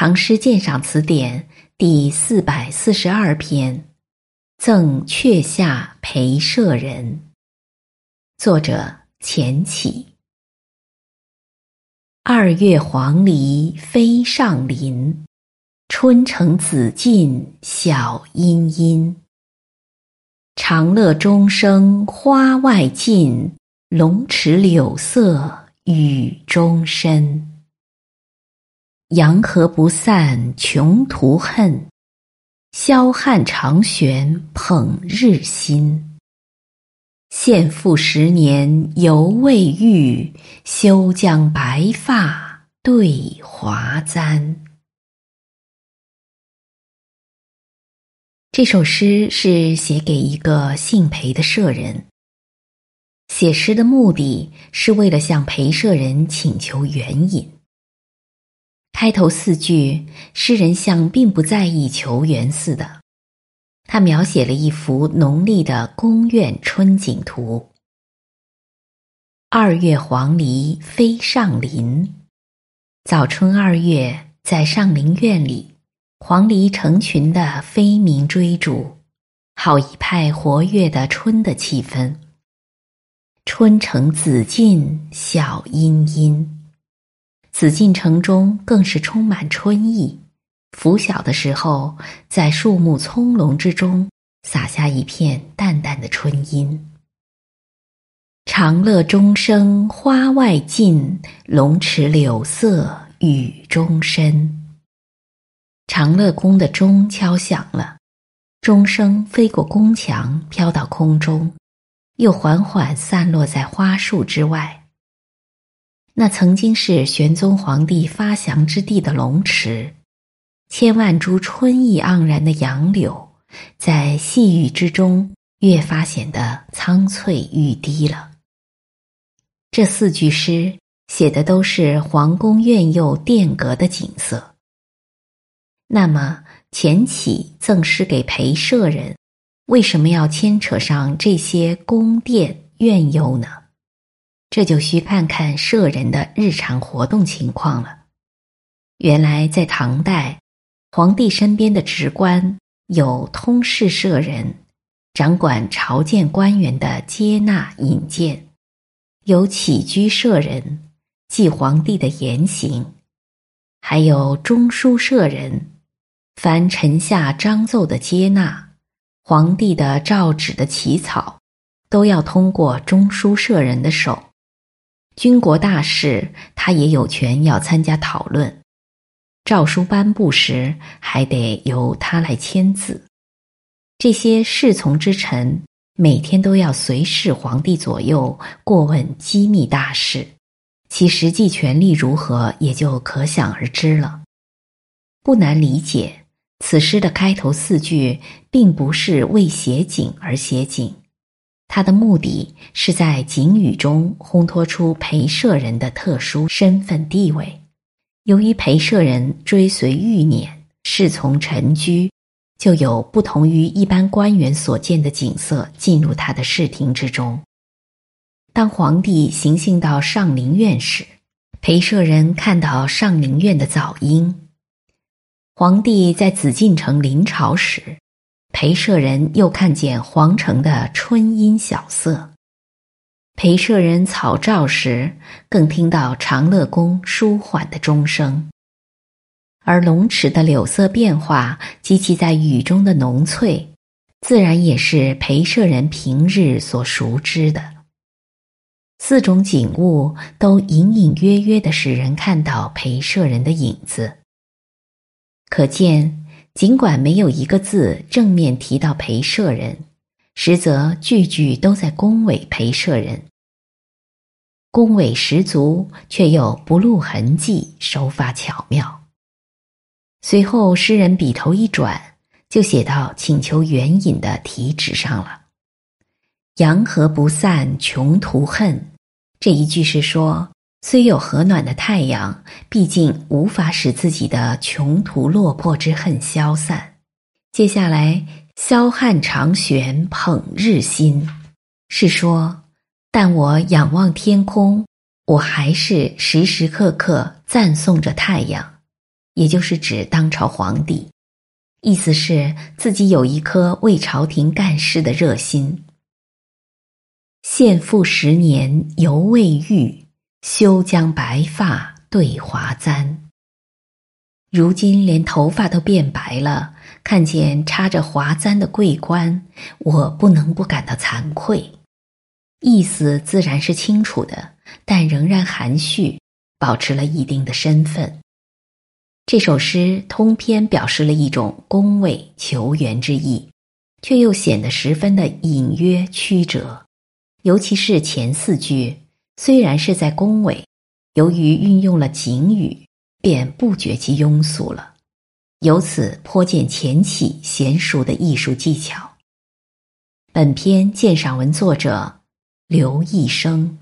唐诗鉴赏词典》第四百四十二篇《赠阙下裴舍人》，作者钱起。二月黄鹂飞上林，春城紫禁晓阴阴。长乐钟声花外尽，龙池柳色雨中深。阳河不散穷途恨，霄汉长悬捧日新。献赋十年犹未遇，休将白发对华簪。这首诗是写给一个姓裴的舍人。写诗的目的是为了向裴舍人请求援引。开头四句，诗人像并不在意求援似的，他描写了一幅浓丽的宫苑春景图。二月黄鹂飞上林，早春二月，在上林苑里，黄鹂成群的飞鸣追逐，好一派活跃的春的气氛。春城紫禁晓阴阴。紫禁城中更是充满春意，拂晓的时候，在树木葱茏之中洒下一片淡淡的春阴。长乐钟声花外尽，龙池柳色雨中深。长乐宫的钟敲响了，钟声飞过宫墙，飘到空中，又缓缓散落在花树之外。那曾经是玄宗皇帝发祥之地的龙池，千万株春意盎然的杨柳，在细雨之中越发显得苍翠欲滴了。这四句诗写的都是皇宫苑囿殿阁的景色。那么钱起赠诗给裴舍人，为什么要牵扯上这些宫殿苑囿呢？这就需看看舍人的日常活动情况了。原来在唐代，皇帝身边的职官有通事舍人，掌管朝见官员的接纳引荐；有起居舍人，记皇帝的言行；还有中书舍人，凡臣下章奏的接纳，皇帝的诏旨的起草，都要通过中书舍人的手。军国大事，他也有权要参加讨论；诏书颁布时，还得由他来签字。这些侍从之臣，每天都要随侍皇帝左右过问机密大事，其实际权力如何，也就可想而知了。不难理解，此诗的开头四句，并不是为写景而写景。他的目的是在景语中烘托出裴舍人的特殊身份地位。由于裴舍人追随欲辇，侍从陈居，就有不同于一般官员所见的景色进入他的视听之中。当皇帝行幸到上林苑时，裴舍人看到上林苑的早莺；皇帝在紫禁城临朝时。裴舍人又看见皇城的春阴晓色，裴舍人草诏时，更听到长乐宫舒缓的钟声，而龙池的柳色变化及其在雨中的浓翠，自然也是裴舍人平日所熟知的。四种景物都隐隐约约的使人看到裴舍人的影子，可见。尽管没有一个字正面提到裴舍人，实则句句都在恭维裴舍人。恭维十足，却又不露痕迹，手法巧妙。随后，诗人笔头一转，就写到请求援引的题旨上了。“阳河不散穷途恨”这一句是说。虽有和暖的太阳，毕竟无法使自己的穷途落魄之恨消散。接下来，霄汉长悬捧日新，是说，但我仰望天空，我还是时时刻刻赞颂着太阳，也就是指当朝皇帝，意思是自己有一颗为朝廷干事的热心。献赋十年犹未愈，休将白发对华簪。如今连头发都变白了，看见插着华簪的桂冠，我不能不感到惭愧。意思自然是清楚的，但仍然含蓄，保持了一定的身份。这首诗通篇表示了一种恭维求援之意，却又显得十分的隐约曲折。尤其是前四句，虽然是在恭维，由于运用了警语，便不觉其庸俗了。由此颇见前起娴熟的艺术技巧。本篇鉴赏文作者刘一生。